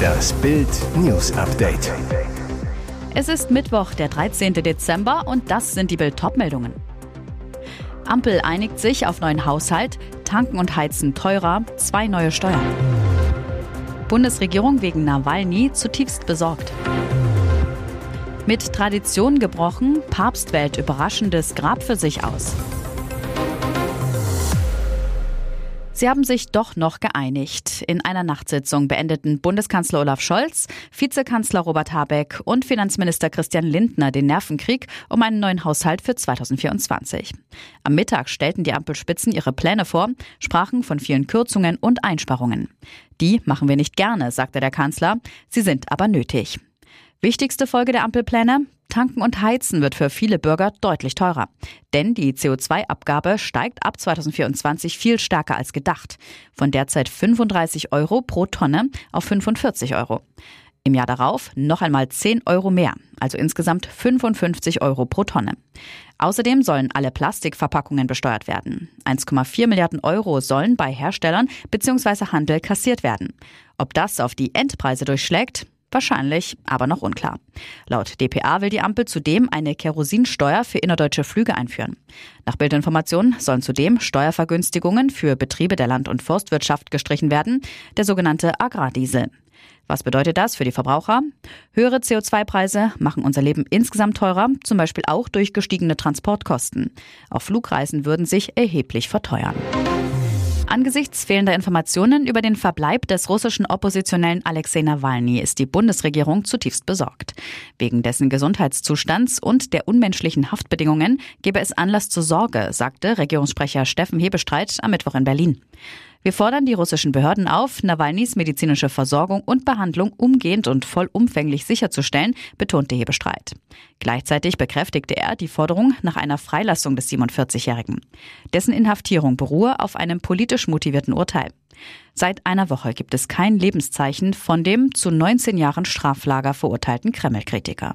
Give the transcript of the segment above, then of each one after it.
Das Bild News Update. Es ist Mittwoch, der 13. Dezember und das sind die Bild meldungen Ampel einigt sich auf neuen Haushalt, Tanken und Heizen teurer, zwei neue Steuern. Bundesregierung wegen Nawalny zutiefst besorgt. Mit Tradition gebrochen, Papst wählt überraschendes Grab für sich aus. Sie haben sich doch noch geeinigt. In einer Nachtsitzung beendeten Bundeskanzler Olaf Scholz, Vizekanzler Robert Habeck und Finanzminister Christian Lindner den Nervenkrieg um einen neuen Haushalt für 2024. Am Mittag stellten die Ampelspitzen ihre Pläne vor, sprachen von vielen Kürzungen und Einsparungen. Die machen wir nicht gerne, sagte der Kanzler, sie sind aber nötig. Wichtigste Folge der Ampelpläne? Tanken und Heizen wird für viele Bürger deutlich teurer. Denn die CO2-Abgabe steigt ab 2024 viel stärker als gedacht. Von derzeit 35 Euro pro Tonne auf 45 Euro. Im Jahr darauf noch einmal 10 Euro mehr, also insgesamt 55 Euro pro Tonne. Außerdem sollen alle Plastikverpackungen besteuert werden. 1,4 Milliarden Euro sollen bei Herstellern bzw. Handel kassiert werden. Ob das auf die Endpreise durchschlägt, Wahrscheinlich, aber noch unklar. Laut dpa will die Ampel zudem eine Kerosinsteuer für innerdeutsche Flüge einführen. Nach Bildinformationen sollen zudem Steuervergünstigungen für Betriebe der Land- und Forstwirtschaft gestrichen werden, der sogenannte Agrardiesel. Was bedeutet das für die Verbraucher? Höhere CO2-Preise machen unser Leben insgesamt teurer, zum Beispiel auch durch gestiegene Transportkosten. Auch Flugreisen würden sich erheblich verteuern. Angesichts fehlender Informationen über den Verbleib des russischen Oppositionellen Alexei Nawalny ist die Bundesregierung zutiefst besorgt. Wegen dessen Gesundheitszustands und der unmenschlichen Haftbedingungen gebe es Anlass zur Sorge, sagte Regierungssprecher Steffen Hebestreit am Mittwoch in Berlin. Wir fordern die russischen Behörden auf, Nawalnys medizinische Versorgung und Behandlung umgehend und vollumfänglich sicherzustellen, betonte Hebestreit. Gleichzeitig bekräftigte er die Forderung nach einer Freilassung des 47-Jährigen. Dessen Inhaftierung beruhe auf einem politisch motivierten Urteil. Seit einer Woche gibt es kein Lebenszeichen von dem zu 19 Jahren Straflager verurteilten Kreml-Kritiker.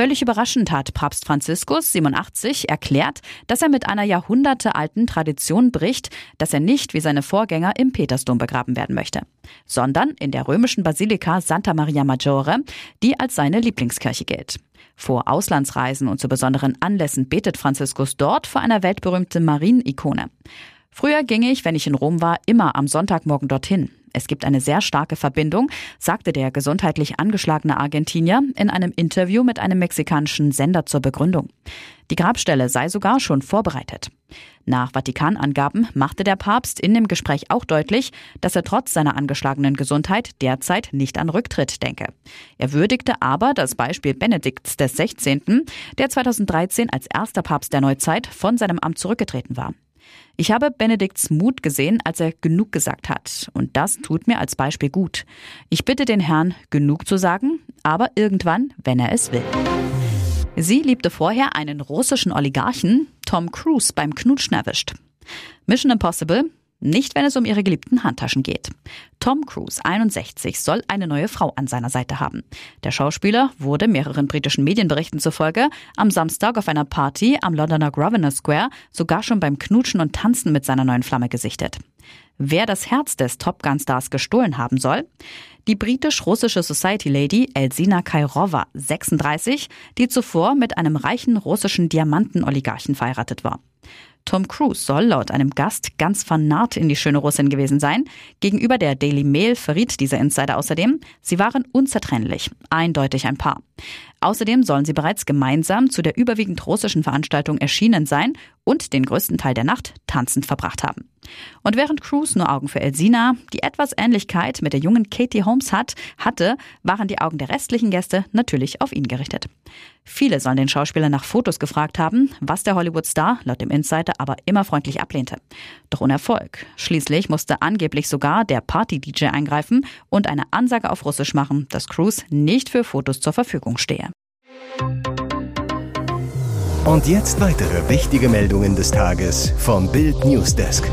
Völlig überraschend hat Papst Franziskus 87 erklärt, dass er mit einer jahrhundertealten Tradition bricht, dass er nicht wie seine Vorgänger im Petersdom begraben werden möchte, sondern in der römischen Basilika Santa Maria Maggiore, die als seine Lieblingskirche gilt. Vor Auslandsreisen und zu besonderen Anlässen betet Franziskus dort vor einer weltberühmten Marienikone. Früher ging ich, wenn ich in Rom war, immer am Sonntagmorgen dorthin. Es gibt eine sehr starke Verbindung, sagte der gesundheitlich angeschlagene Argentinier in einem Interview mit einem mexikanischen Sender zur Begründung. Die Grabstelle sei sogar schon vorbereitet. Nach Vatikanangaben machte der Papst in dem Gespräch auch deutlich, dass er trotz seiner angeschlagenen Gesundheit derzeit nicht an Rücktritt denke. Er würdigte aber das Beispiel Benedikts des 16., der 2013 als erster Papst der Neuzeit von seinem Amt zurückgetreten war. Ich habe Benedikts Mut gesehen, als er genug gesagt hat. Und das tut mir als Beispiel gut. Ich bitte den Herrn, genug zu sagen, aber irgendwann, wenn er es will. Sie liebte vorher einen russischen Oligarchen, Tom Cruise, beim Knutschen erwischt. Mission Impossible, nicht, wenn es um ihre geliebten Handtaschen geht. Tom Cruise, 61, soll eine neue Frau an seiner Seite haben. Der Schauspieler wurde mehreren britischen Medienberichten zufolge am Samstag auf einer Party am Londoner Grosvenor Square sogar schon beim Knutschen und Tanzen mit seiner neuen Flamme gesichtet. Wer das Herz des Top Gun Stars gestohlen haben soll? Die britisch-russische Society Lady Elsina Kairova, 36, die zuvor mit einem reichen russischen Diamantenoligarchen verheiratet war. Tom Cruise soll laut einem Gast ganz vernarrt in die schöne Russin gewesen sein. Gegenüber der Daily Mail verriet dieser Insider außerdem, sie waren unzertrennlich, eindeutig ein Paar. Außerdem sollen sie bereits gemeinsam zu der überwiegend russischen Veranstaltung erschienen sein und den größten Teil der Nacht tanzend verbracht haben. Und während Cruz nur Augen für Elsina, die etwas Ähnlichkeit mit der jungen Katie Holmes hat, hatte, waren die Augen der restlichen Gäste natürlich auf ihn gerichtet. Viele sollen den Schauspieler nach Fotos gefragt haben, was der Hollywood-Star laut dem Insider aber immer freundlich ablehnte. Doch ohne Erfolg. Schließlich musste angeblich sogar der Party-DJ eingreifen und eine Ansage auf Russisch machen, dass Cruz nicht für Fotos zur Verfügung stehe. Und jetzt weitere wichtige Meldungen des Tages vom Bild Newsdesk.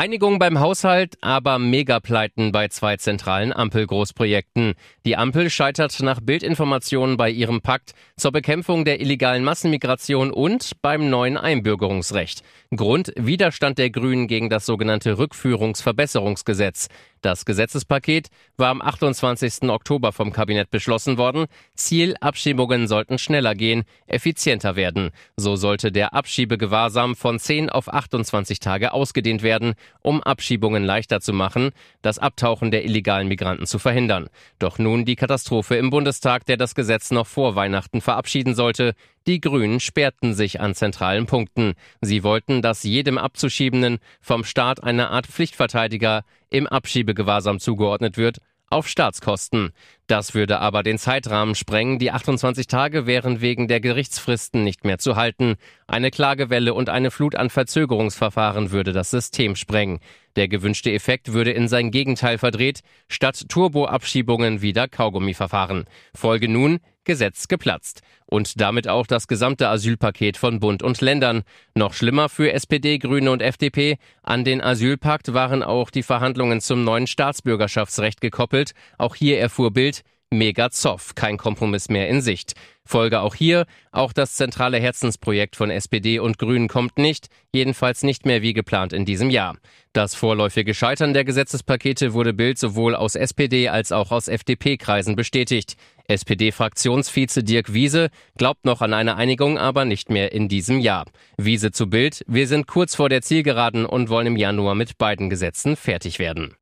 Einigung beim Haushalt, aber Megapleiten bei zwei zentralen Ampel-Großprojekten. Die Ampel scheitert nach Bildinformationen bei ihrem Pakt zur Bekämpfung der illegalen Massenmigration und beim neuen Einbürgerungsrecht. Grund Widerstand der Grünen gegen das sogenannte Rückführungsverbesserungsgesetz. Das Gesetzespaket war am 28. Oktober vom Kabinett beschlossen worden. Ziel, Abschiebungen sollten schneller gehen, effizienter werden. So sollte der Abschiebegewahrsam von 10 auf 28 Tage ausgedehnt werden, um Abschiebungen leichter zu machen, das Abtauchen der illegalen Migranten zu verhindern. Doch nun die Katastrophe im Bundestag, der das Gesetz noch vor Weihnachten verabschieden sollte. Die Grünen sperrten sich an zentralen Punkten. Sie wollten, dass jedem Abzuschiebenden vom Staat eine Art Pflichtverteidiger im Abschiebegewahrsam zugeordnet wird, auf Staatskosten. Das würde aber den Zeitrahmen sprengen. Die 28 Tage wären wegen der Gerichtsfristen nicht mehr zu halten. Eine Klagewelle und eine Flut an Verzögerungsverfahren würde das System sprengen. Der gewünschte Effekt würde in sein Gegenteil verdreht, statt Turboabschiebungen wieder Kaugummiverfahren. Folge nun Gesetz geplatzt. Und damit auch das gesamte Asylpaket von Bund und Ländern. Noch schlimmer für SPD, Grüne und FDP. An den Asylpakt waren auch die Verhandlungen zum neuen Staatsbürgerschaftsrecht gekoppelt. Auch hier erfuhr Bild, Mega Zoff, kein Kompromiss mehr in Sicht. Folge auch hier, auch das zentrale Herzensprojekt von SPD und Grünen kommt nicht, jedenfalls nicht mehr wie geplant in diesem Jahr. Das vorläufige Scheitern der Gesetzespakete wurde Bild sowohl aus SPD als auch aus FDP-Kreisen bestätigt. SPD-Fraktionsvize Dirk Wiese glaubt noch an eine Einigung, aber nicht mehr in diesem Jahr. Wiese zu Bild, wir sind kurz vor der Zielgeraden und wollen im Januar mit beiden Gesetzen fertig werden.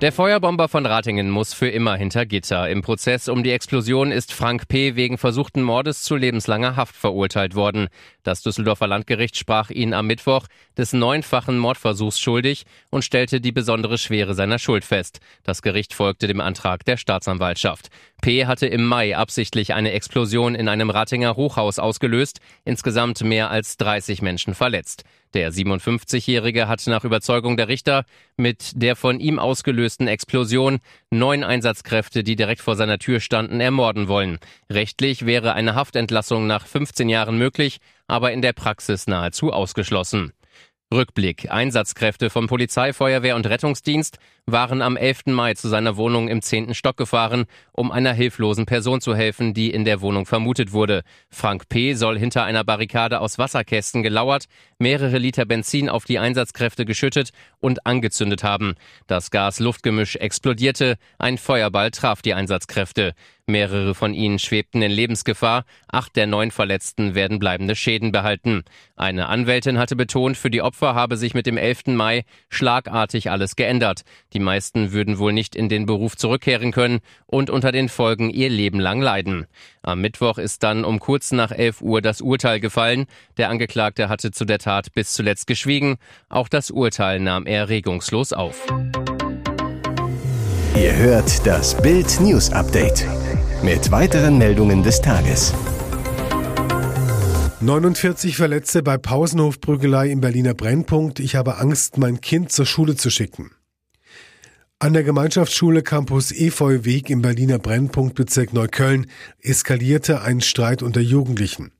Der Feuerbomber von Ratingen muss für immer hinter Gitter. Im Prozess um die Explosion ist Frank P. wegen versuchten Mordes zu lebenslanger Haft verurteilt worden. Das Düsseldorfer Landgericht sprach ihn am Mittwoch des neunfachen Mordversuchs schuldig und stellte die besondere Schwere seiner Schuld fest. Das Gericht folgte dem Antrag der Staatsanwaltschaft. P. hatte im Mai absichtlich eine Explosion in einem Ratinger Hochhaus ausgelöst, insgesamt mehr als 30 Menschen verletzt. Der 57-Jährige hat nach Überzeugung der Richter mit der von ihm ausgelösten Explosion neun Einsatzkräfte, die direkt vor seiner Tür standen, ermorden wollen. Rechtlich wäre eine Haftentlassung nach 15 Jahren möglich, aber in der Praxis nahezu ausgeschlossen. Rückblick. Einsatzkräfte von Polizei, Feuerwehr und Rettungsdienst waren am 11. Mai zu seiner Wohnung im 10. Stock gefahren, um einer hilflosen Person zu helfen, die in der Wohnung vermutet wurde. Frank P. soll hinter einer Barrikade aus Wasserkästen gelauert, mehrere Liter Benzin auf die Einsatzkräfte geschüttet und angezündet haben. Das Gas-Luftgemisch explodierte, ein Feuerball traf die Einsatzkräfte. Mehrere von ihnen schwebten in Lebensgefahr, acht der neun Verletzten werden bleibende Schäden behalten. Eine Anwältin hatte betont, für die Opfer habe sich mit dem 11. Mai schlagartig alles geändert. Die meisten würden wohl nicht in den Beruf zurückkehren können und unter den Folgen ihr Leben lang leiden. Am Mittwoch ist dann um kurz nach 11 Uhr das Urteil gefallen. Der Angeklagte hatte zu der Tat bis zuletzt geschwiegen. Auch das Urteil nahm er regungslos auf. Ihr hört das Bild News Update mit weiteren Meldungen des Tages. 49 Verletzte bei Pausenhofprügelei im Berliner Brennpunkt. Ich habe Angst, mein Kind zur Schule zu schicken. An der Gemeinschaftsschule Campus Efeuweg im Berliner Brennpunktbezirk Neukölln eskalierte ein Streit unter Jugendlichen.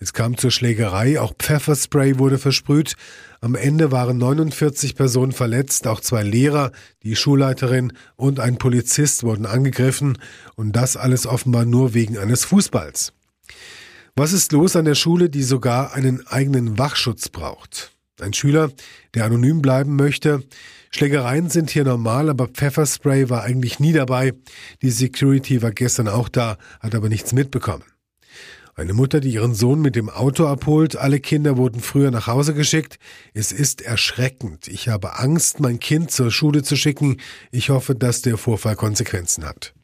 Es kam zur Schlägerei, auch Pfefferspray wurde versprüht. Am Ende waren 49 Personen verletzt, auch zwei Lehrer, die Schulleiterin und ein Polizist wurden angegriffen und das alles offenbar nur wegen eines Fußballs. Was ist los an der Schule, die sogar einen eigenen Wachschutz braucht? Ein Schüler, der anonym bleiben möchte. Schlägereien sind hier normal, aber Pfefferspray war eigentlich nie dabei. Die Security war gestern auch da, hat aber nichts mitbekommen. Eine Mutter, die ihren Sohn mit dem Auto abholt. Alle Kinder wurden früher nach Hause geschickt. Es ist erschreckend. Ich habe Angst, mein Kind zur Schule zu schicken. Ich hoffe, dass der Vorfall Konsequenzen hat.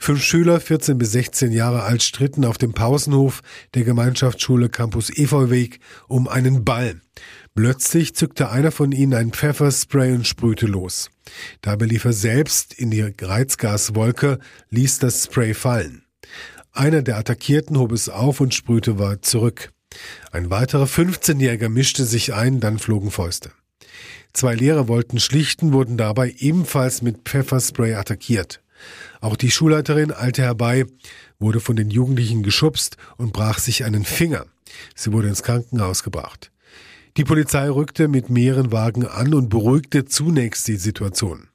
Fünf Schüler, 14 bis 16 Jahre alt, stritten auf dem Pausenhof der Gemeinschaftsschule Campus Efeuweg um einen Ball. Plötzlich zückte einer von ihnen ein Pfefferspray und sprühte los. Dabei lief er selbst in die Reizgaswolke, ließ das Spray fallen. Einer der Attackierten hob es auf und sprühte weit zurück. Ein weiterer 15-Jähriger mischte sich ein, dann flogen Fäuste. Zwei Lehrer wollten schlichten, wurden dabei ebenfalls mit Pfefferspray attackiert. Auch die Schulleiterin eilte herbei, wurde von den Jugendlichen geschubst und brach sich einen Finger. Sie wurde ins Krankenhaus gebracht. Die Polizei rückte mit mehreren Wagen an und beruhigte zunächst die Situation.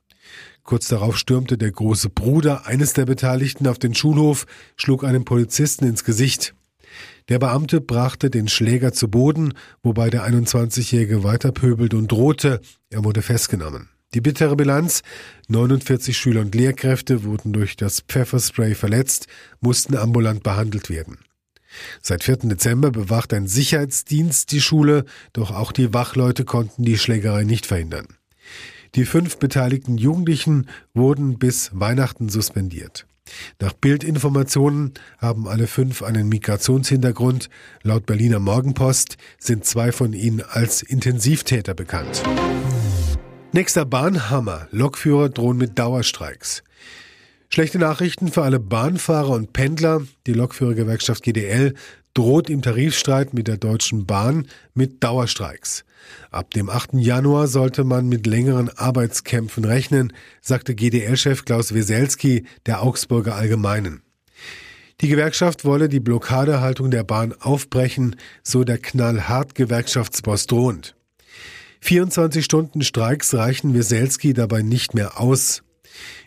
Kurz darauf stürmte der große Bruder eines der Beteiligten auf den Schulhof, schlug einem Polizisten ins Gesicht. Der Beamte brachte den Schläger zu Boden, wobei der 21-Jährige weiter pöbelte und drohte. Er wurde festgenommen. Die bittere Bilanz 49 Schüler und Lehrkräfte wurden durch das Pfefferspray verletzt, mussten ambulant behandelt werden. Seit 4. Dezember bewacht ein Sicherheitsdienst die Schule, doch auch die Wachleute konnten die Schlägerei nicht verhindern. Die fünf beteiligten Jugendlichen wurden bis Weihnachten suspendiert. Nach Bildinformationen haben alle fünf einen Migrationshintergrund. Laut Berliner Morgenpost sind zwei von ihnen als Intensivtäter bekannt. Nächster Bahnhammer. Lokführer drohen mit Dauerstreiks. Schlechte Nachrichten für alle Bahnfahrer und Pendler. Die Lokführergewerkschaft GDL droht im Tarifstreit mit der Deutschen Bahn mit Dauerstreiks. Ab dem 8. Januar sollte man mit längeren Arbeitskämpfen rechnen, sagte GDL-Chef Klaus Weselski der Augsburger Allgemeinen. Die Gewerkschaft wolle die Blockadehaltung der Bahn aufbrechen, so der knallhart Gewerkschaftsboss drohend. 24 Stunden Streiks reichen Weselski dabei nicht mehr aus.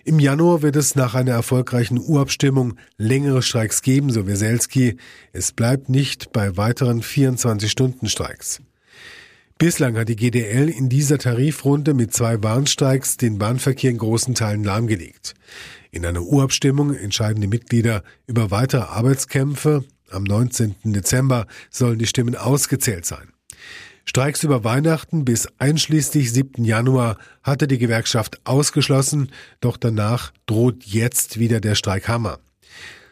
Im Januar wird es nach einer erfolgreichen Urabstimmung längere Streiks geben, so Weselski. Es bleibt nicht bei weiteren 24 Stunden Streiks. Bislang hat die GDL in dieser Tarifrunde mit zwei Warnstreiks den Bahnverkehr in großen Teilen lahmgelegt. In einer Urabstimmung entscheiden die Mitglieder über weitere Arbeitskämpfe. Am 19. Dezember sollen die Stimmen ausgezählt sein. Streiks über Weihnachten bis einschließlich 7. Januar hatte die Gewerkschaft ausgeschlossen, doch danach droht jetzt wieder der Streikhammer.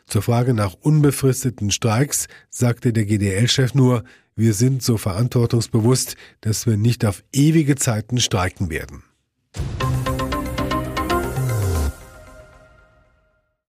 Zur Frage nach unbefristeten Streiks sagte der GDL-Chef nur, wir sind so verantwortungsbewusst, dass wir nicht auf ewige Zeiten streiken werden.